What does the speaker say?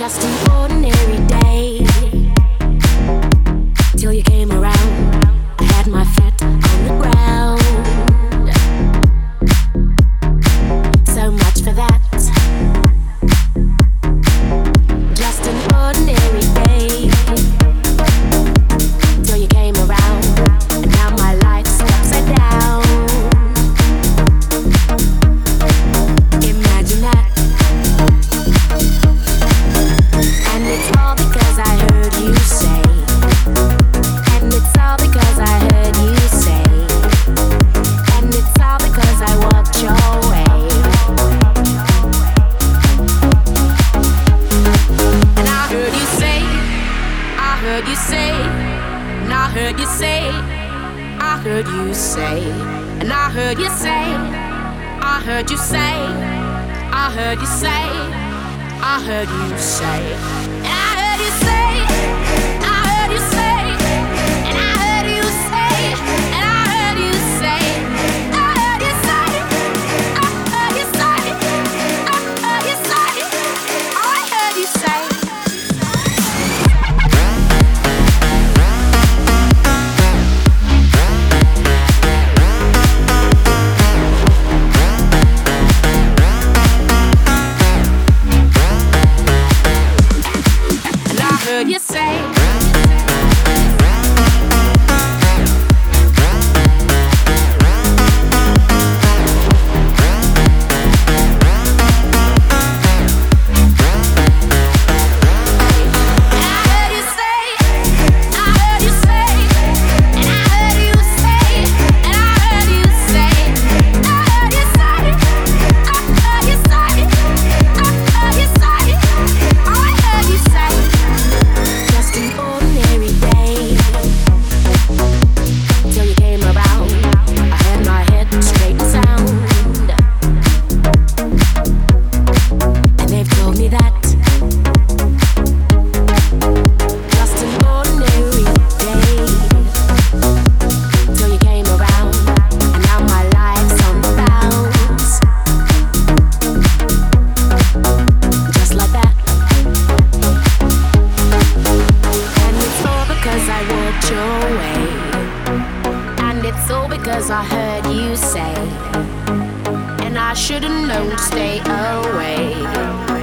just an ordinary day. Till you and I heard you say, I heard you say, and I heard you say, I heard you say, I heard you say, I heard you say. heard you say. as I heard you say, and I should've known to stay away.